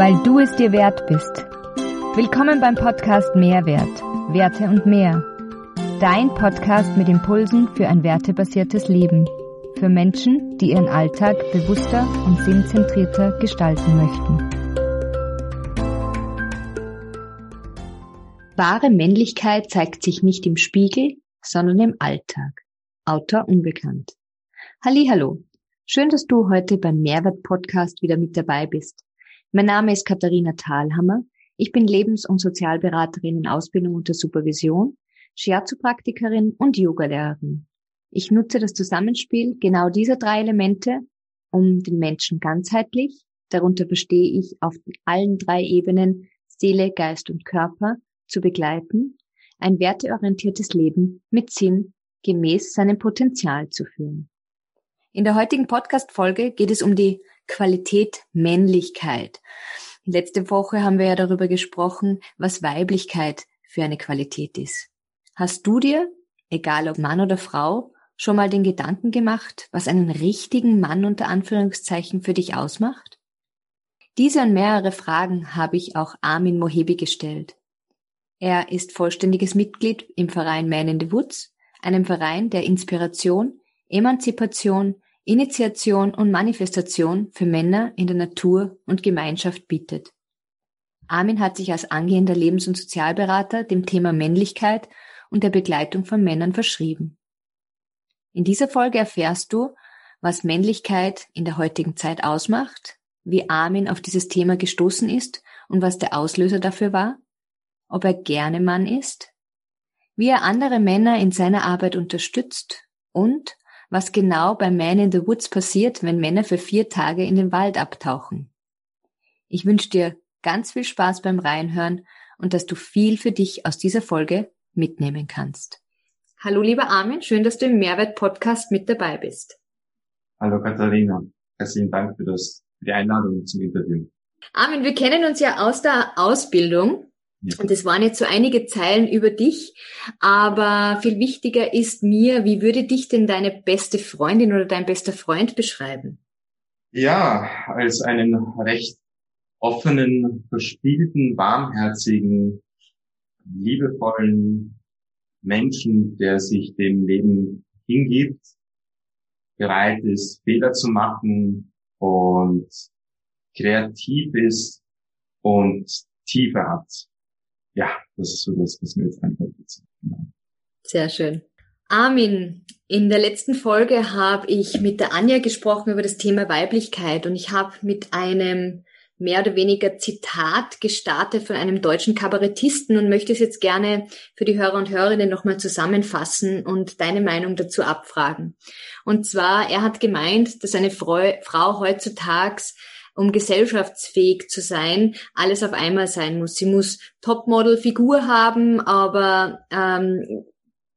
weil du es dir wert bist. Willkommen beim Podcast Mehrwert, Werte und mehr. Dein Podcast mit Impulsen für ein wertebasiertes Leben. Für Menschen, die ihren Alltag bewusster und sinnzentrierter gestalten möchten. Wahre Männlichkeit zeigt sich nicht im Spiegel, sondern im Alltag. Autor unbekannt. Hallo, schön, dass du heute beim Mehrwert Podcast wieder mit dabei bist. Mein Name ist Katharina Thalhammer. Ich bin Lebens- und Sozialberaterin in Ausbildung unter Supervision, Shiatsu-Praktikerin und Yogalehrerin. Ich nutze das Zusammenspiel genau dieser drei Elemente, um den Menschen ganzheitlich, darunter verstehe ich auf allen drei Ebenen Seele, Geist und Körper, zu begleiten, ein werteorientiertes Leben mit Sinn gemäß seinem Potenzial zu führen. In der heutigen Podcast-Folge geht es um die Qualität Männlichkeit. Letzte Woche haben wir ja darüber gesprochen, was Weiblichkeit für eine Qualität ist. Hast du dir, egal ob Mann oder Frau, schon mal den Gedanken gemacht, was einen richtigen Mann unter Anführungszeichen für dich ausmacht? Diese und mehrere Fragen habe ich auch Armin Mohebi gestellt. Er ist vollständiges Mitglied im Verein Man in the Woods, einem Verein, der Inspiration, Emanzipation, Initiation und Manifestation für Männer in der Natur und Gemeinschaft bietet. Armin hat sich als angehender Lebens- und Sozialberater dem Thema Männlichkeit und der Begleitung von Männern verschrieben. In dieser Folge erfährst du, was Männlichkeit in der heutigen Zeit ausmacht, wie Armin auf dieses Thema gestoßen ist und was der Auslöser dafür war, ob er gerne Mann ist, wie er andere Männer in seiner Arbeit unterstützt und was genau bei Man in the Woods passiert, wenn Männer für vier Tage in den Wald abtauchen. Ich wünsche dir ganz viel Spaß beim Reinhören und dass du viel für dich aus dieser Folge mitnehmen kannst. Hallo lieber Armin, schön, dass du im Mehrwert-Podcast mit dabei bist. Hallo Katharina, herzlichen Dank für, das, für die Einladung zum Interview. Armin, wir kennen uns ja aus der Ausbildung und es waren jetzt so einige Zeilen über dich, aber viel wichtiger ist mir, wie würde dich denn deine beste Freundin oder dein bester Freund beschreiben? Ja, als einen recht offenen, verspielten, warmherzigen, liebevollen Menschen, der sich dem Leben hingibt, bereit ist, Fehler zu machen und kreativ ist und Tiefe hat ja, das ist so das, was mir jetzt einfällt. Genau. Sehr schön. Armin, in der letzten Folge habe ich mit der Anja gesprochen über das Thema Weiblichkeit und ich habe mit einem mehr oder weniger Zitat gestartet von einem deutschen Kabarettisten und möchte es jetzt gerne für die Hörer und Hörerinnen nochmal zusammenfassen und deine Meinung dazu abfragen. Und zwar, er hat gemeint, dass eine Frau heutzutage um gesellschaftsfähig zu sein, alles auf einmal sein muss. Sie muss Topmodel-Figur haben, aber ähm,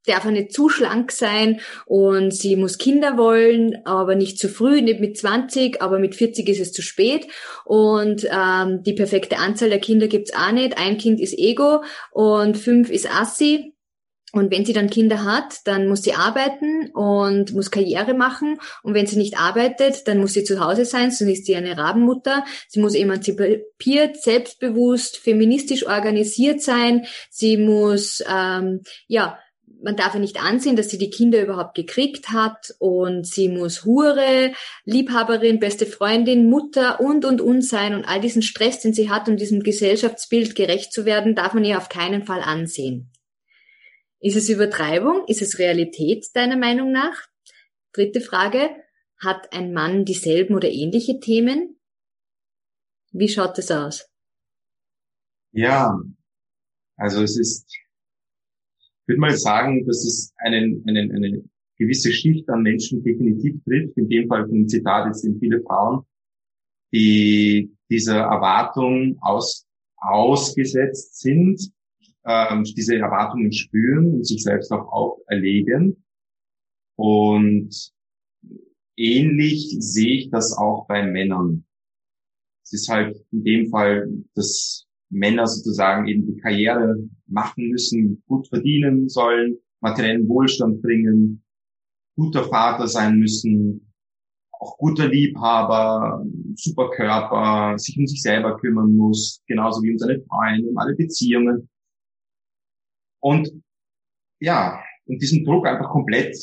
darf nicht zu schlank sein und sie muss Kinder wollen, aber nicht zu früh, nicht mit 20, aber mit 40 ist es zu spät und ähm, die perfekte Anzahl der Kinder gibt's auch nicht. Ein Kind ist Ego und fünf ist Assi und wenn sie dann Kinder hat, dann muss sie arbeiten und muss Karriere machen. Und wenn sie nicht arbeitet, dann muss sie zu Hause sein, sonst ist sie eine Rabenmutter. Sie muss emanzipiert, selbstbewusst, feministisch organisiert sein. Sie muss, ähm, ja, man darf ja nicht ansehen, dass sie die Kinder überhaupt gekriegt hat und sie muss Hure, Liebhaberin, beste Freundin, Mutter und und und sein und all diesen Stress, den sie hat, um diesem Gesellschaftsbild gerecht zu werden, darf man ihr auf keinen Fall ansehen. Ist es Übertreibung? Ist es Realität deiner Meinung nach? Dritte Frage. Hat ein Mann dieselben oder ähnliche Themen? Wie schaut es aus? Ja, also es ist, ich würde mal sagen, dass es einen, einen, eine gewisse Schicht an Menschen definitiv trifft. In dem Fall von Zitat jetzt sind viele Frauen, die dieser Erwartung aus, ausgesetzt sind ähm, diese Erwartungen spüren und sich selbst auch auferlegen. Und ähnlich sehe ich das auch bei Männern. Es ist halt in dem Fall, dass Männer sozusagen eben die Karriere machen müssen, gut verdienen sollen, materiellen Wohlstand bringen, guter Vater sein müssen, auch guter Liebhaber, super Körper, sich um sich selber kümmern muss, genauso wie um seine Freunde, um alle Beziehungen. Und ja, und diesem Druck einfach komplett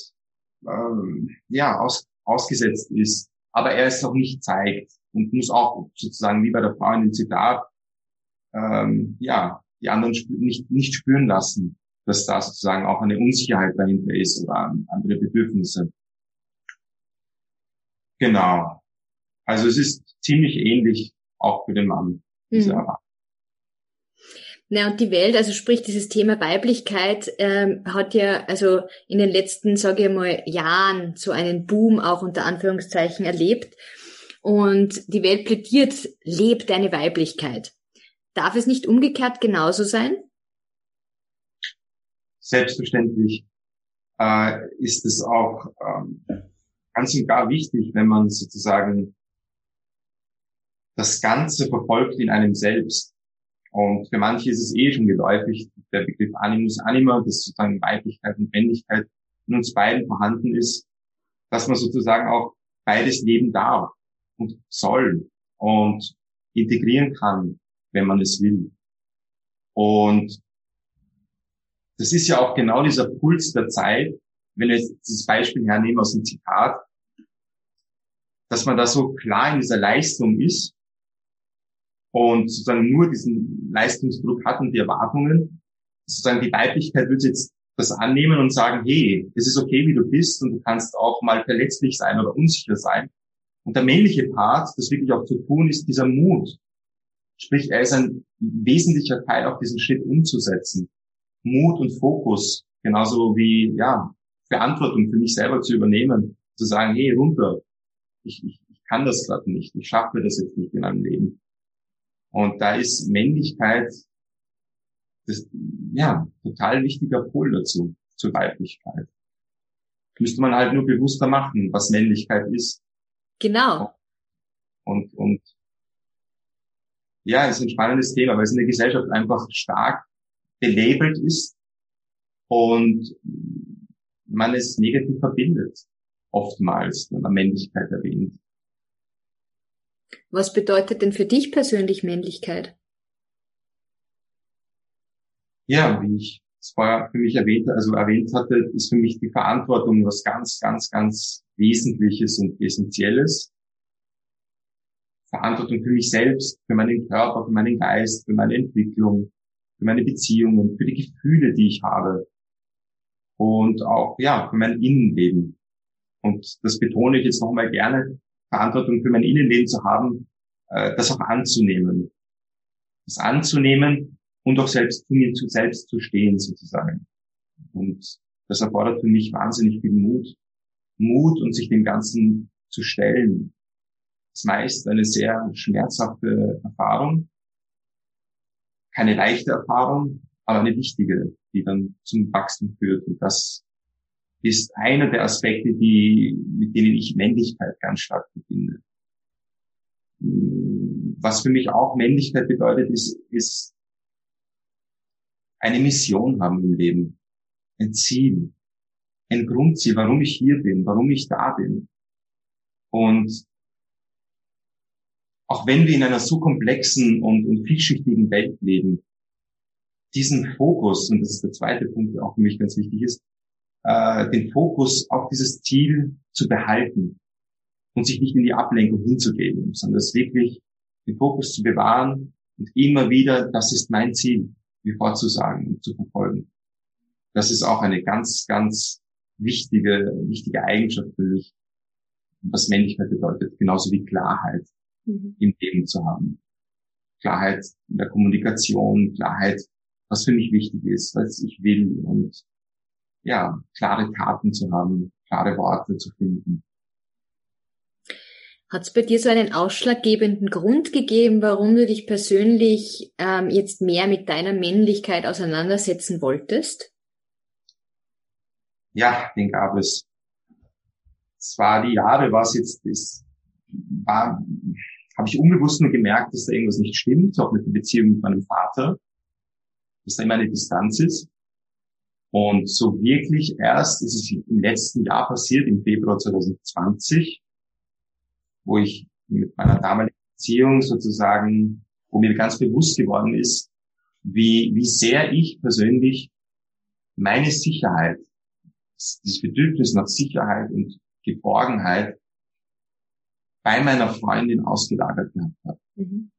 ähm, ja, aus, ausgesetzt ist, aber er es auch nicht zeigt und muss auch sozusagen wie bei der Frau in dem Zitat ähm, ja die anderen nicht nicht spüren lassen, dass da sozusagen auch eine Unsicherheit dahinter ist oder andere Bedürfnisse. Genau. Also es ist ziemlich ähnlich auch für den Mann. Diese mhm. Na, und die Welt, also sprich dieses Thema Weiblichkeit, ähm, hat ja also in den letzten, sage ich mal, Jahren so einen Boom auch unter Anführungszeichen erlebt. Und die Welt plädiert, lebt deine Weiblichkeit. Darf es nicht umgekehrt genauso sein? Selbstverständlich äh, ist es auch ähm, ganz und gar wichtig, wenn man sozusagen das Ganze verfolgt in einem selbst und für manche ist es eh schon geläufig, der Begriff Animus Anima, dass sozusagen Weiblichkeit und Männlichkeit in uns beiden vorhanden ist, dass man sozusagen auch beides leben darf und soll und integrieren kann, wenn man es will. Und das ist ja auch genau dieser Puls der Zeit, wenn wir dieses Beispiel hernehmen aus dem Zitat, dass man da so klar in dieser Leistung ist und sozusagen nur diesen Leistungsdruck hat und die Erwartungen, sozusagen die Weiblichkeit würde jetzt das annehmen und sagen, hey, es ist okay, wie du bist und du kannst auch mal verletzlich sein oder unsicher sein. Und der männliche Part, das wirklich auch zu tun, ist dieser Mut. Sprich, er ist ein wesentlicher Teil, auch diesen Schritt umzusetzen. Mut und Fokus, genauso wie, ja, Verantwortung für mich selber zu übernehmen, zu sagen, hey, runter, ich, ich, ich kann das gerade nicht, ich schaffe das jetzt nicht in meinem Leben. Und da ist Männlichkeit das, ja, total wichtiger Pol dazu, zur Weiblichkeit. Müsste man halt nur bewusster machen, was Männlichkeit ist. Genau. Und, und ja, es ist ein spannendes Thema, weil es in der Gesellschaft einfach stark belabelt ist und man es negativ verbindet, oftmals, wenn man Männlichkeit erwähnt. Was bedeutet denn für dich persönlich Männlichkeit? Ja, wie ich es vorher für mich erwähnt, also erwähnt hatte, ist für mich die Verantwortung was ganz, ganz, ganz Wesentliches und Essentielles. Verantwortung für mich selbst, für meinen Körper, für meinen Geist, für meine Entwicklung, für meine Beziehungen, für die Gefühle, die ich habe. Und auch, ja, für mein Innenleben. Und das betone ich jetzt nochmal gerne, Verantwortung für mein Innenleben zu haben, äh, das auch anzunehmen. Das anzunehmen und auch selbst zu mir zu selbst zu stehen sozusagen. Und das erfordert für mich wahnsinnig viel Mut. Mut und sich dem Ganzen zu stellen. Das ist meist eine sehr schmerzhafte Erfahrung. Keine leichte Erfahrung, aber eine wichtige, die dann zum Wachstum führt. Und das ist einer der Aspekte, die, mit denen ich Männlichkeit ganz stark verbinde. Was für mich auch Männlichkeit bedeutet, ist, ist eine Mission haben im Leben, ein Ziel, ein Grundziel, warum ich hier bin, warum ich da bin. Und auch wenn wir in einer so komplexen und, und vielschichtigen Welt leben, diesen Fokus, und das ist der zweite Punkt, der auch für mich ganz wichtig ist, äh, den Fokus auf dieses Ziel zu behalten und sich nicht in die Ablenkung hinzugeben, sondern es wirklich den Fokus zu bewahren und immer wieder, das ist mein Ziel, wie vorzusagen und zu verfolgen. Das ist auch eine ganz, ganz wichtige, wichtige Eigenschaft für mich, was Männlichkeit bedeutet, genauso wie Klarheit mhm. im Leben zu haben. Klarheit in der Kommunikation, Klarheit, was für mich wichtig ist, was ich will und ja, klare Taten zu haben, klare Worte zu finden. Hat es bei dir so einen ausschlaggebenden Grund gegeben, warum du dich persönlich ähm, jetzt mehr mit deiner Männlichkeit auseinandersetzen wolltest? Ja, den gab es. Es war die Jahre, was jetzt ist, war, habe ich unbewusst nur gemerkt, dass da irgendwas nicht stimmt, auch mit der Beziehung mit meinem Vater, dass da immer eine Distanz ist. Und so wirklich erst ist es im letzten Jahr passiert, im Februar 2020, wo ich mit meiner damaligen Beziehung sozusagen, wo mir ganz bewusst geworden ist, wie, wie sehr ich persönlich meine Sicherheit, dieses Bedürfnis nach Sicherheit und Geborgenheit bei meiner Freundin ausgelagert gehabt habe. Mhm.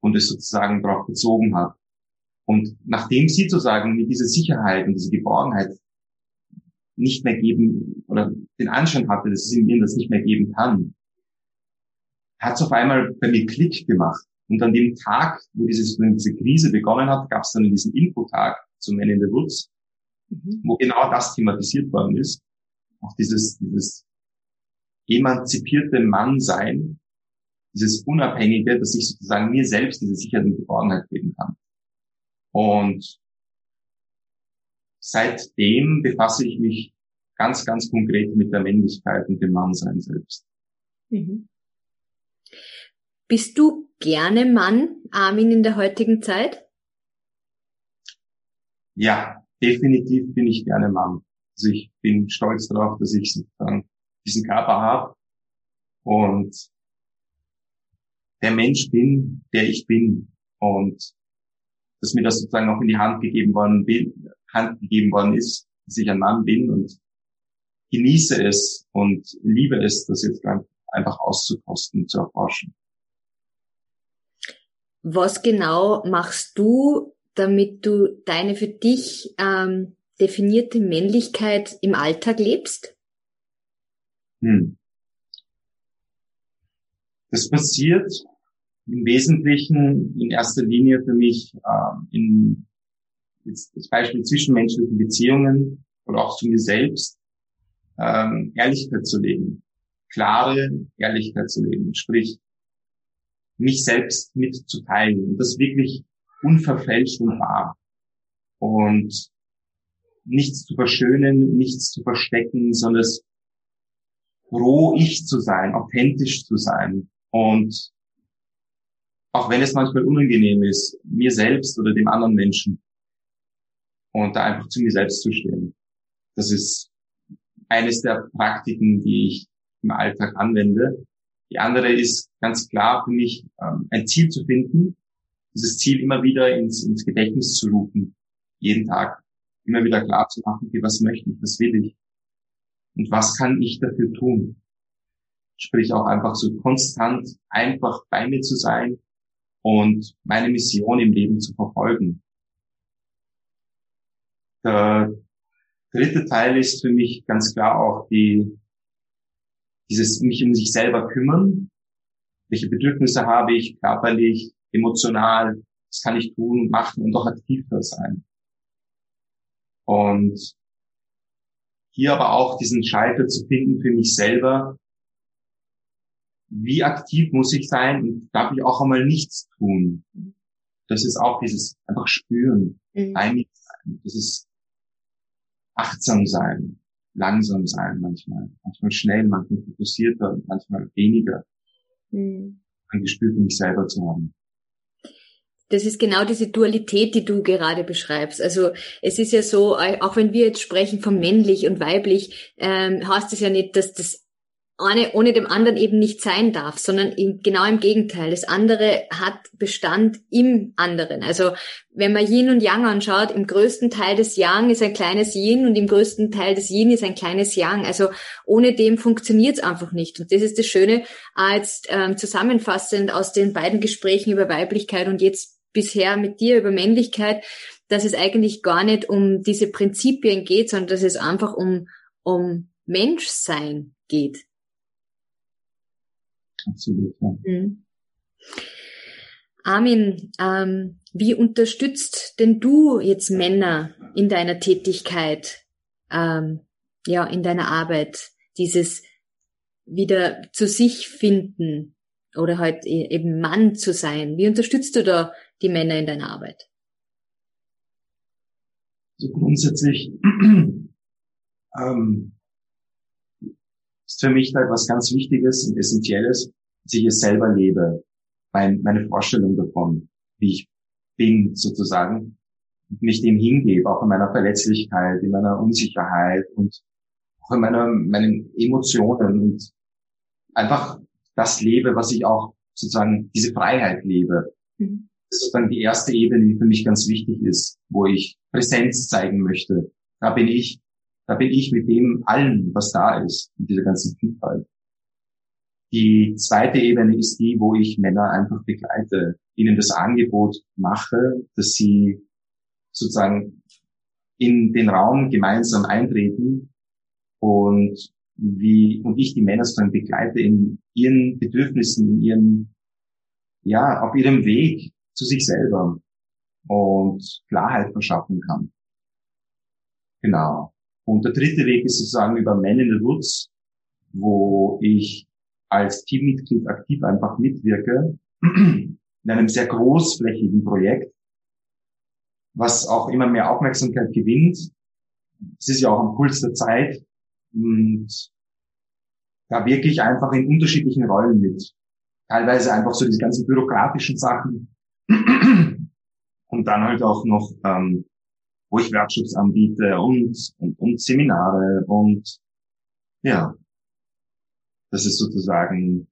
Und es sozusagen darauf bezogen hat. Und nachdem sie sozusagen mit dieser Sicherheit und dieser Geborgenheit nicht mehr geben oder den Anschein hatte, dass es in mir das nicht mehr geben kann, hat es auf einmal bei mir Klick gemacht. Und an dem Tag, wo dieses, diese Krise begonnen hat, gab es dann diesen Infotag zum Ende der Woods, mhm. wo genau das thematisiert worden ist. Auch dieses, dieses emanzipierte Mannsein, dieses Unabhängige, dass ich sozusagen mir selbst diese Sicherheit und Geborgenheit kann. Und seitdem befasse ich mich ganz, ganz konkret mit der Männlichkeit und dem Mannsein selbst. Mhm. Bist du gerne Mann, Armin, in der heutigen Zeit? Ja, definitiv bin ich gerne Mann. Also ich bin stolz darauf, dass ich sozusagen diesen Körper habe und der Mensch bin, der ich bin und dass mir das sozusagen auch in die Hand gegeben worden, Hand gegeben worden ist, dass ich ein Mann bin und genieße es und liebe es, das jetzt einfach auszukosten, zu erforschen. Was genau machst du, damit du deine für dich ähm, definierte Männlichkeit im Alltag lebst? Hm. Das passiert im Wesentlichen in erster Linie für mich äh, in jetzt das Beispiel zwischenmenschlichen Beziehungen oder auch zu mir selbst ähm, Ehrlichkeit zu leben, klare Ehrlichkeit zu leben, sprich mich selbst mitzuteilen und das wirklich unverfälscht und wahr und nichts zu verschönen, nichts zu verstecken, sondern es roh ich zu sein, authentisch zu sein und auch wenn es manchmal unangenehm ist, mir selbst oder dem anderen Menschen und da einfach zu mir selbst zu stehen. Das ist eines der Praktiken, die ich im Alltag anwende. Die andere ist ganz klar für mich, ähm, ein Ziel zu finden, dieses Ziel immer wieder ins, ins Gedächtnis zu rufen, jeden Tag, immer wieder klar zu machen, okay, was möchte ich, was will ich und was kann ich dafür tun. Sprich auch einfach so konstant einfach bei mir zu sein und meine Mission im Leben zu verfolgen. Der dritte Teil ist für mich ganz klar auch die, dieses mich um sich selber kümmern. Welche Bedürfnisse habe ich körperlich, emotional? Was kann ich tun, machen und auch aktiv da sein? Und hier aber auch diesen Schalter zu finden für mich selber, wie aktiv muss ich sein und darf ich auch einmal nichts tun. Das ist auch dieses einfach spüren, mhm. einig sein. Das ist achtsam sein, langsam sein manchmal. Manchmal schnell, manchmal fokussierter, manchmal weniger. Mhm. Ein Gespür für mich selber zu haben. Das ist genau diese Dualität, die du gerade beschreibst. Also es ist ja so, auch wenn wir jetzt sprechen von männlich und weiblich, ähm, heißt es ja nicht, dass das eine ohne dem anderen eben nicht sein darf, sondern im, genau im Gegenteil. Das andere hat Bestand im anderen. Also wenn man Yin und Yang anschaut, im größten Teil des Yang ist ein kleines Yin und im größten Teil des Yin ist ein kleines Yang. Also ohne dem funktioniert es einfach nicht. Und das ist das Schöne, als ähm, zusammenfassend aus den beiden Gesprächen über Weiblichkeit und jetzt bisher mit dir über Männlichkeit, dass es eigentlich gar nicht um diese Prinzipien geht, sondern dass es einfach um, um Menschsein geht Absolut, ja. Mhm. Armin, ähm, wie unterstützt denn du jetzt Männer in deiner Tätigkeit, ähm, ja, in deiner Arbeit, dieses wieder zu sich finden oder halt e-, eben Mann zu sein? Wie unterstützt du da die Männer in deiner Arbeit? Also grundsätzlich ähm, ist für mich halt was ganz Wichtiges und Essentielles, dass ich es selber lebe. Mein, meine Vorstellung davon, wie ich bin sozusagen, und mich dem hingebe, auch in meiner Verletzlichkeit, in meiner Unsicherheit und auch in meiner, meinen Emotionen und einfach das lebe, was ich auch sozusagen diese Freiheit lebe. Mhm. Das ist sozusagen die erste Ebene, die für mich ganz wichtig ist, wo ich Präsenz zeigen möchte. Da bin ich, da bin ich mit dem allen, was da ist, mit dieser ganzen Vielfalt. Die zweite Ebene ist die, wo ich Männer einfach begleite, ihnen das Angebot mache, dass sie sozusagen in den Raum gemeinsam eintreten und wie, und ich die Männer sozusagen begleite in ihren Bedürfnissen, in ihrem, ja, auf ihrem Weg zu sich selber und Klarheit verschaffen kann. Genau. Und der dritte Weg ist sozusagen über Men in the Woods, wo ich als Teammitglied aktiv einfach mitwirke in einem sehr großflächigen Projekt, was auch immer mehr Aufmerksamkeit gewinnt. Es ist ja auch am Puls der Zeit und da wirklich einfach in unterschiedlichen Rollen mit. Teilweise einfach so diese ganzen bürokratischen Sachen und dann halt auch noch, ähm, wo ich Workshops anbiete und, und, und Seminare und ja, das ist sozusagen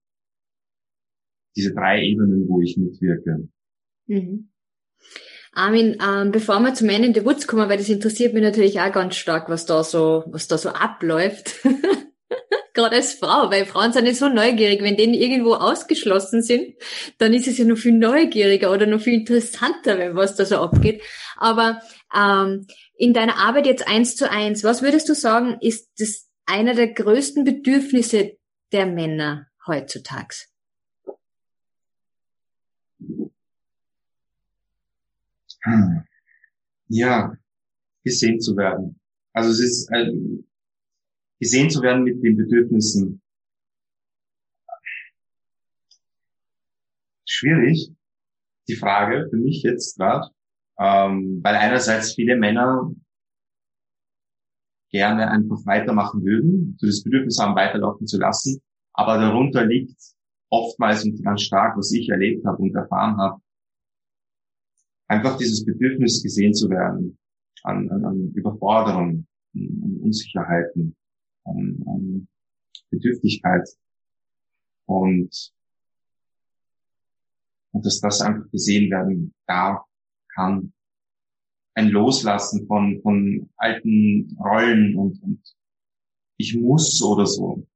diese drei Ebenen, wo ich mitwirke. Mhm. Armin, ähm, bevor wir zu Man in the Woods kommen, weil das interessiert mich natürlich auch ganz stark, was da so, was da so abläuft. Gerade als Frau, weil Frauen sind nicht so neugierig. Wenn denen irgendwo ausgeschlossen sind, dann ist es ja noch viel neugieriger oder noch viel interessanter, wenn was da so abgeht. Aber ähm, in deiner Arbeit jetzt eins zu eins, was würdest du sagen, ist das einer der größten Bedürfnisse der Männer heutzutage? Hm. Ja, gesehen zu werden. Also es ist äh, gesehen zu werden mit den Bedürfnissen. Schwierig, die Frage für mich jetzt gerade, ähm, weil einerseits viele Männer gerne einfach weitermachen würden, so das Bedürfnis haben, weiterlaufen zu lassen. Aber darunter liegt oftmals und ganz stark, was ich erlebt habe und erfahren habe, einfach dieses Bedürfnis gesehen zu werden an, an, an Überforderung, an Unsicherheiten, an, an Bedürftigkeit. Und, und dass das einfach gesehen werden darf, kann. Ein Loslassen von, von alten Rollen und, und ich muss oder so.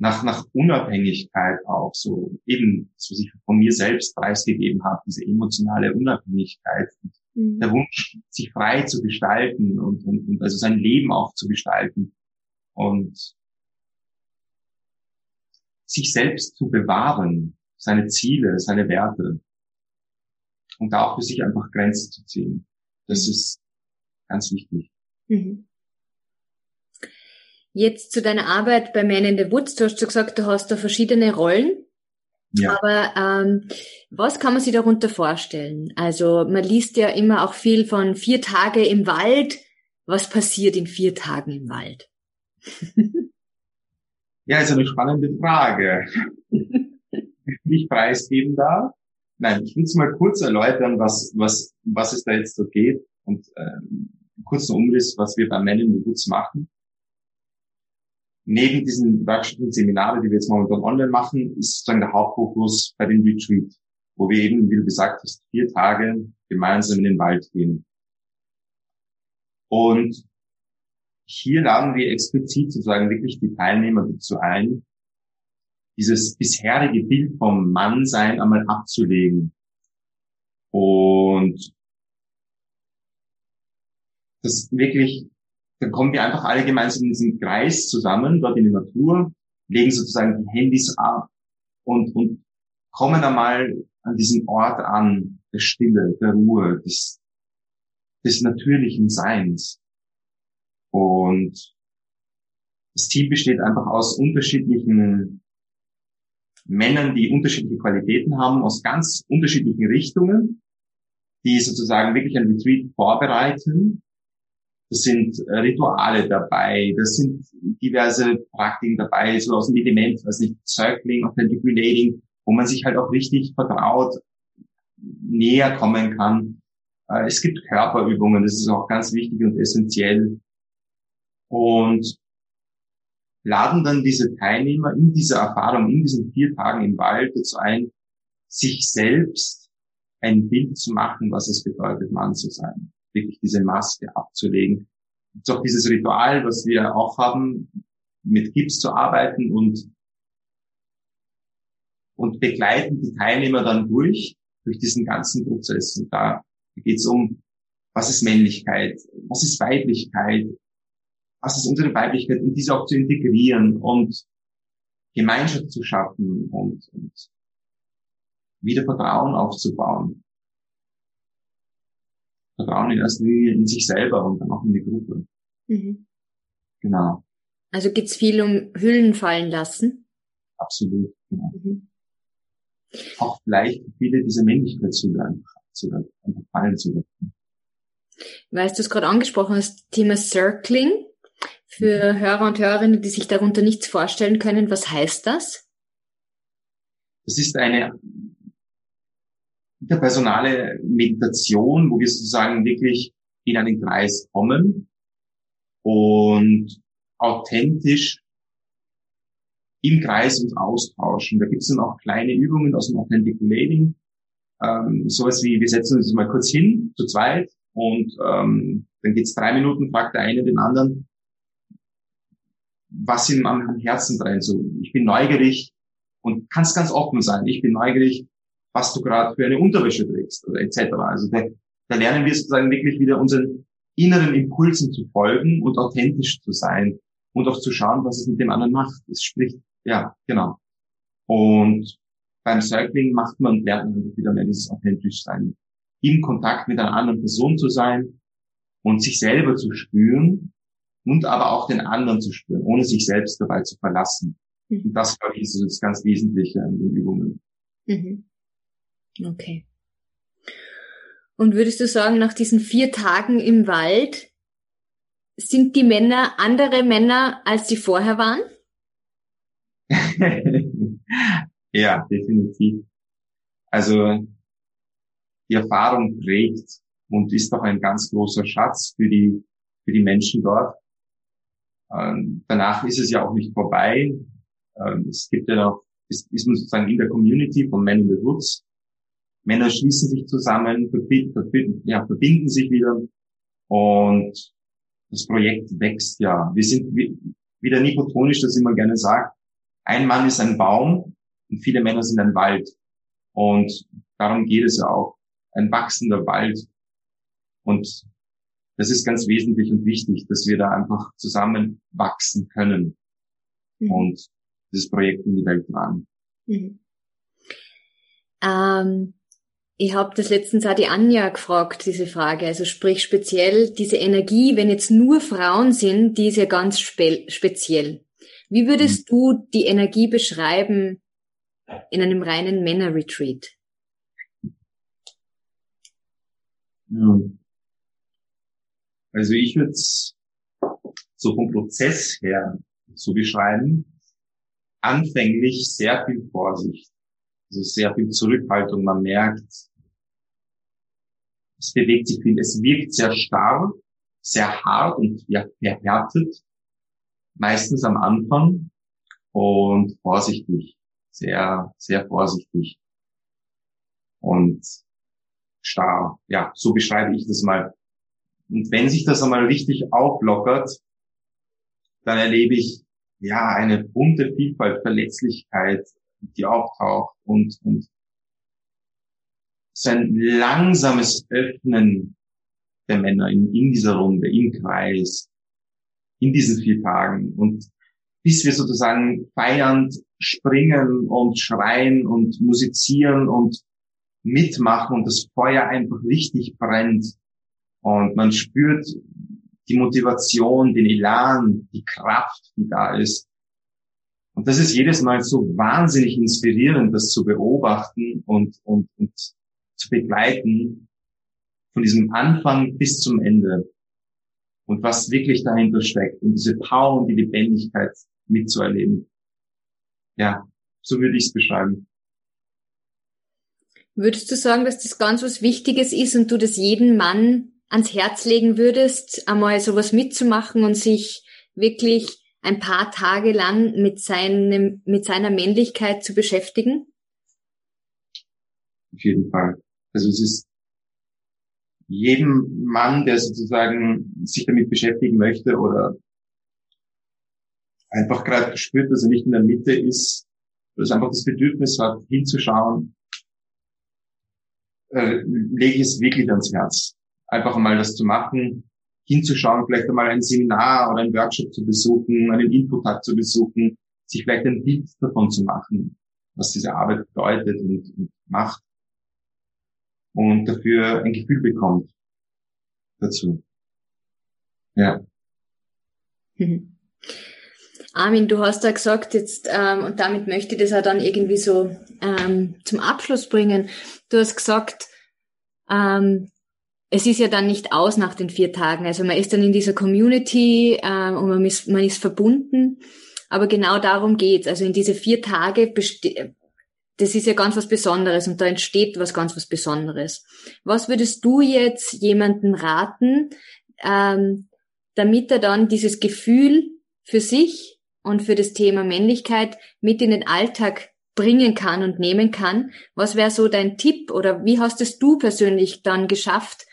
Nach, nach Unabhängigkeit auch, so eben, so sich von mir selbst preisgegeben habe, diese emotionale Unabhängigkeit, mhm. der Wunsch, sich frei zu gestalten und, und, und also sein Leben auch zu gestalten und sich selbst zu bewahren, seine Ziele, seine Werte und da auch für sich einfach Grenzen zu ziehen. Das mhm. ist ganz wichtig. Mhm. Jetzt zu deiner Arbeit bei Man in the Woods. Du hast schon gesagt, du hast da verschiedene Rollen. Ja. Aber ähm, was kann man sich darunter vorstellen? Also man liest ja immer auch viel von vier Tage im Wald. Was passiert in vier Tagen im Wald? ja, ist eine spannende Frage. ich preisgeben darf. Nein, ich will es mal kurz erläutern, was, was, was es da jetzt so geht und ähm, kurzen Umriss, was wir bei Men in the Woods machen. Neben diesen Workshops und Seminare, die wir jetzt momentan online machen, ist sozusagen der Hauptfokus bei dem Retreat, wo wir eben, wie du gesagt hast, vier Tage gemeinsam in den Wald gehen. Und hier laden wir explizit sozusagen wirklich die Teilnehmer dazu ein, dieses bisherige Bild vom Mannsein einmal abzulegen. Und das wirklich, dann kommen wir einfach alle gemeinsam in diesen Kreis zusammen, dort in der Natur, legen sozusagen die Handys ab und, und kommen einmal an diesen Ort an, der Stille, der Ruhe, des, des natürlichen Seins. Und das Team besteht einfach aus unterschiedlichen Männern, die unterschiedliche Qualitäten haben, aus ganz unterschiedlichen Richtungen, die sozusagen wirklich ein Retreat vorbereiten. Das sind äh, Rituale dabei, das sind diverse Praktiken dabei, so aus dem Element, was nicht Circling, Authentic Relating, wo man sich halt auch richtig vertraut näher kommen kann. Äh, es gibt Körperübungen, das ist auch ganz wichtig und essentiell. Und laden dann diese Teilnehmer in dieser Erfahrung, in diesen vier Tagen im Wald dazu ein, sich selbst ein Bild zu machen, was es bedeutet, Mann zu sein. Wirklich diese Maske abzulegen. Und auch dieses Ritual, was wir auch haben, mit Gips zu arbeiten und, und begleiten die Teilnehmer dann durch, durch diesen ganzen Prozess. Und da geht es um, was ist Männlichkeit, was ist Weiblichkeit, was ist unsere Weiblichkeit und diese auch zu integrieren und Gemeinschaft zu schaffen und, und wieder Vertrauen aufzubauen. Vertrauen in erster Linie in sich selber und dann auch in die Gruppe. Mhm. Genau. Also geht's viel um Hüllen fallen lassen? Absolut, genau. Mhm. Auch vielleicht viele diese Männlichkeitshülle einfach, einfach fallen zu lassen. Weißt du es gerade angesprochen hast, Thema Circling. Für mhm. Hörer und Hörerinnen, die sich darunter nichts vorstellen können, was heißt das? Das ist eine interpersonale Meditation, wo wir sozusagen wirklich in einen Kreis kommen und authentisch im Kreis uns austauschen. Da gibt es dann auch kleine Übungen aus dem Authentic Relating. Ähm, sowas wie, wir setzen uns mal kurz hin, zu zweit, und ähm, dann geht's drei Minuten, fragt der eine den anderen, was ihm am Herzen brennt. So, ich bin neugierig und kannst ganz offen sein. Ich bin neugierig, was du gerade für eine Unterwäsche trägst oder etc. Also da, da lernen wir sozusagen wirklich wieder unseren inneren Impulsen zu folgen und authentisch zu sein und auch zu schauen, was es mit dem anderen macht. Es spricht, ja, genau. Und beim Cycling macht man, lernt man wieder mehr dieses authentisch sein, im Kontakt mit einer anderen Person zu sein und sich selber zu spüren und aber auch den anderen zu spüren, ohne sich selbst dabei zu verlassen. Mhm. Und das, glaube ich, ist das ganz Wesentliche an den Übungen. Mhm. Okay. Und würdest du sagen, nach diesen vier Tagen im Wald sind die Männer andere Männer, als sie vorher waren? ja, definitiv. Also die Erfahrung prägt und ist doch ein ganz großer Schatz für die, für die Menschen dort. Ähm, danach ist es ja auch nicht vorbei. Ähm, es gibt ja noch, ist, ist man sozusagen in der Community von Men in the Woods Männer schließen sich zusammen, verbinden, verbinden, ja, verbinden sich wieder und das Projekt wächst ja. Wir sind wie, wie der Nipotonisch das immer gerne sagt, ein Mann ist ein Baum und viele Männer sind ein Wald. Und darum geht es ja auch. Ein wachsender Wald. Und das ist ganz wesentlich und wichtig, dass wir da einfach zusammen wachsen können mhm. und dieses Projekt in die Welt tragen. Mhm. Ähm, ich habe das letztens auch die Anja gefragt, diese Frage. Also sprich speziell diese Energie, wenn jetzt nur Frauen sind, die ist ja ganz spe speziell. Wie würdest mhm. du die Energie beschreiben in einem reinen Männerretreat? Also ich würde es so vom Prozess her so beschreiben. Anfänglich sehr viel Vorsicht, also sehr viel Zurückhaltung. Man merkt, es bewegt sich viel. Es wirkt sehr starr, sehr hart und ja, verhärtet. Meistens am Anfang und vorsichtig. Sehr, sehr vorsichtig. Und starr. Ja, so beschreibe ich das mal. Und wenn sich das einmal richtig auflockert, dann erlebe ich ja eine bunte Vielfalt, Verletzlichkeit, die auftaucht und, und so ein langsames Öffnen der Männer in, in dieser Runde, im Kreis, in diesen vier Tagen und bis wir sozusagen feiernd springen und schreien und musizieren und mitmachen und das Feuer einfach richtig brennt und man spürt die Motivation, den Elan, die Kraft, die da ist. Und das ist jedes Mal so wahnsinnig inspirierend, das zu beobachten und, und, und zu begleiten, von diesem Anfang bis zum Ende und was wirklich dahinter steckt und diese Power und die Lebendigkeit mitzuerleben. Ja, so würde ich es beschreiben. Würdest du sagen, dass das ganz was Wichtiges ist und du das jeden Mann ans Herz legen würdest, einmal sowas mitzumachen und sich wirklich ein paar Tage lang mit seinem, mit seiner Männlichkeit zu beschäftigen? Auf jeden Fall. Also es ist jedem Mann, der sozusagen sich damit beschäftigen möchte oder einfach gerade spürt, dass er nicht in der Mitte ist, dass er einfach das Bedürfnis hat, hinzuschauen, äh, lege ich es wirklich ans Herz. Einfach mal das zu machen, hinzuschauen, vielleicht einmal ein Seminar oder ein Workshop zu besuchen, einen Input zu besuchen, sich vielleicht ein Bild davon zu machen, was diese Arbeit bedeutet und, und macht und dafür ein Gefühl bekommt dazu. Ja. Armin, du hast da gesagt jetzt, ähm, und damit möchte ich das auch dann irgendwie so ähm, zum Abschluss bringen. Du hast gesagt, ähm, es ist ja dann nicht aus nach den vier Tagen. Also man ist dann in dieser Community ähm, und man ist, man ist verbunden. Aber genau darum geht's. Also in diese vier Tage das ist ja ganz was Besonderes und da entsteht was ganz was Besonderes. Was würdest du jetzt jemanden raten, ähm, damit er dann dieses Gefühl für sich und für das Thema Männlichkeit mit in den Alltag bringen kann und nehmen kann? Was wäre so dein Tipp oder wie hast es du persönlich dann geschafft,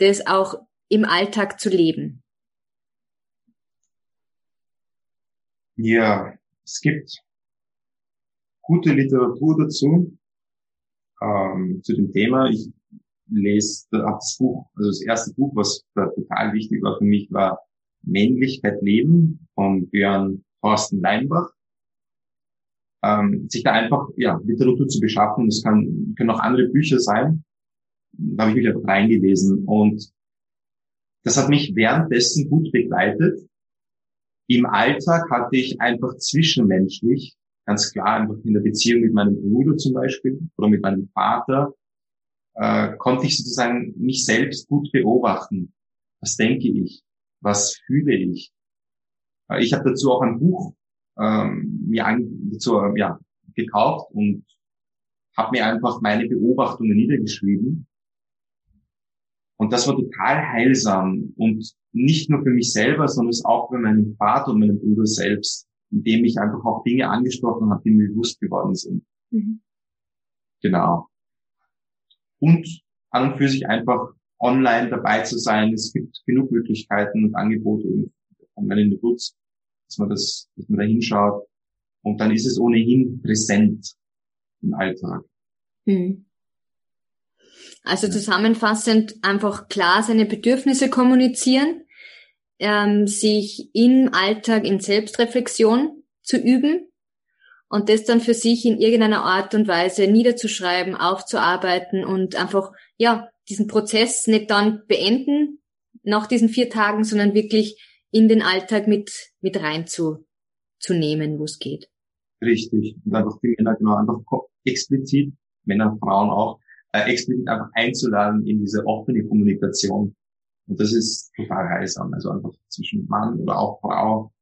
das auch im Alltag zu leben? Ja, es gibt gute Literatur dazu, ähm, zu dem Thema. Ich lese das Buch, also das erste Buch, was total wichtig war für mich, war Männlichkeit leben von Björn Thorsten Leinbach. Ähm, sich da einfach ja, Literatur zu beschaffen. Das kann, können auch andere Bücher sein. Da habe ich mich einfach reingelesen. Und das hat mich währenddessen gut begleitet. Im Alltag hatte ich einfach zwischenmenschlich ganz klar einfach in der Beziehung mit meinem Bruder zum Beispiel oder mit meinem Vater, äh, konnte ich sozusagen mich selbst gut beobachten. Was denke ich? Was fühle ich? Äh, ich habe dazu auch ein Buch ähm, mir an, dazu, ja, gekauft und habe mir einfach meine Beobachtungen niedergeschrieben. Und das war total heilsam und nicht nur für mich selber, sondern auch für meinen Vater und meinen Bruder selbst indem ich einfach auch Dinge angesprochen habe, die mir bewusst geworden sind. Mhm. Genau. Und an und für sich einfach online dabei zu sein. Es gibt genug Möglichkeiten und Angebote von meinen Nutz, dass man das, dass man da hinschaut. Und dann ist es ohnehin präsent im Alltag. Mhm. Also zusammenfassend einfach klar seine Bedürfnisse kommunizieren, ähm, sich im Alltag in Selbstreflexion zu üben und das dann für sich in irgendeiner Art und Weise niederzuschreiben, aufzuarbeiten und einfach, ja, diesen Prozess nicht dann beenden nach diesen vier Tagen, sondern wirklich in den Alltag mit, mit rein zu, zu nehmen, wo es geht. Richtig. Und einfach die Männer genau einfach explizit, Männer, Frauen auch, äh, explizit einfach einzuladen in diese offene Kommunikation. Und das ist total heilsam. Also einfach zwischen Mann oder auch Frau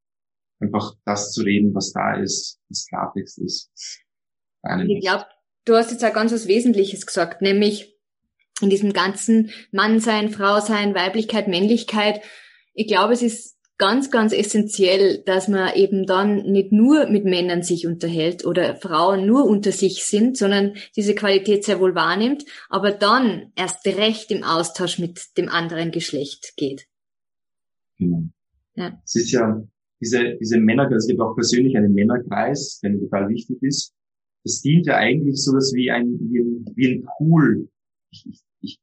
einfach das zu reden, was da ist, was Klartext ist. Ich glaube, du hast jetzt auch ganz was Wesentliches gesagt, nämlich in diesem ganzen Mannsein, Frausein, Weiblichkeit, Männlichkeit. Ich glaube, es ist ganz, ganz essentiell, dass man eben dann nicht nur mit Männern sich unterhält oder Frauen nur unter sich sind, sondern diese Qualität sehr wohl wahrnimmt, aber dann erst recht im Austausch mit dem anderen Geschlecht geht. Genau. Ja. Es ist ja diese, diese Männer, es gibt auch persönlich einen Männerkreis, der mir total wichtig ist. Das dient ja eigentlich sowas wie ein, wie ein, wie ein Pool, ich, ich,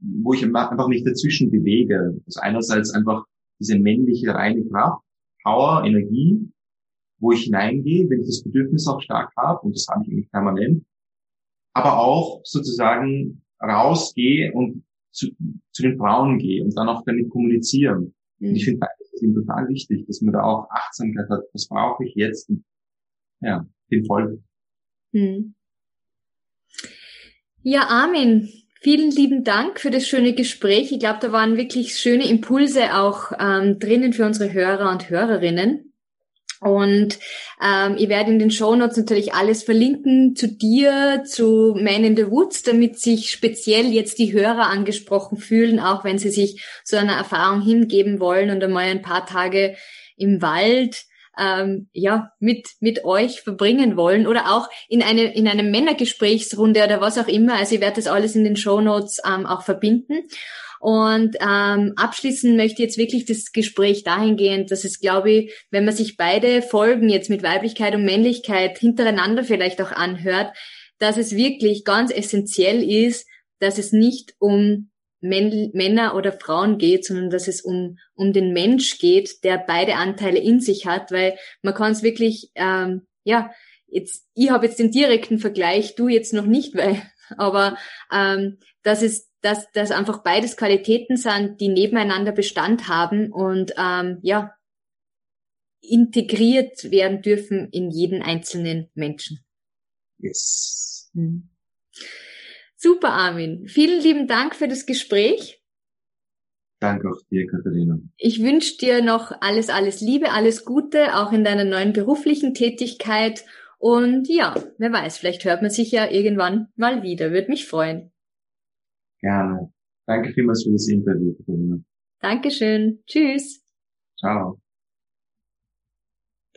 wo ich einfach mich dazwischen bewege. Also einerseits einfach diese männliche reine Kraft, Power, Energie, wo ich hineingehe, wenn ich das Bedürfnis auch stark habe, und das habe ich eigentlich permanent, aber auch sozusagen rausgehe und zu, zu den Frauen gehe und dann auch damit kommunizieren. Mhm. Und ich finde das ist total wichtig, dass man da auch Achtsamkeit hat, was brauche ich jetzt? Ja, den Folgen. Mhm. Ja, Armin, Vielen lieben Dank für das schöne Gespräch. Ich glaube, da waren wirklich schöne Impulse auch ähm, drinnen für unsere Hörer und Hörerinnen. Und ähm, ich werde in den Show Notes natürlich alles verlinken zu dir, zu Man in the Woods, damit sich speziell jetzt die Hörer angesprochen fühlen, auch wenn sie sich so einer Erfahrung hingeben wollen und einmal ein paar Tage im Wald ähm, ja mit mit euch verbringen wollen oder auch in eine in eine Männergesprächsrunde oder was auch immer. Also ich werde das alles in den Show Notes ähm, auch verbinden. Und ähm, abschließen möchte jetzt wirklich das Gespräch dahingehend, dass es, glaube ich, wenn man sich beide Folgen jetzt mit Weiblichkeit und Männlichkeit hintereinander vielleicht auch anhört, dass es wirklich ganz essentiell ist, dass es nicht um Männer oder Frauen geht, sondern dass es um, um den Mensch geht, der beide Anteile in sich hat, weil man kann es wirklich, ähm, ja, jetzt, ich habe jetzt den direkten Vergleich, du jetzt noch nicht, weil, aber ähm, dass es, dass, dass einfach beides Qualitäten sind, die nebeneinander Bestand haben und ähm, ja, integriert werden dürfen in jeden einzelnen Menschen. Yes. Hm. Super, Armin. Vielen lieben Dank für das Gespräch. Danke auch dir, Katharina. Ich wünsche dir noch alles, alles Liebe, alles Gute, auch in deiner neuen beruflichen Tätigkeit. Und ja, wer weiß, vielleicht hört man sich ja irgendwann mal wieder. Würde mich freuen. Gerne. Danke vielmals für das Interview, Katharina. Dankeschön. Tschüss. Ciao.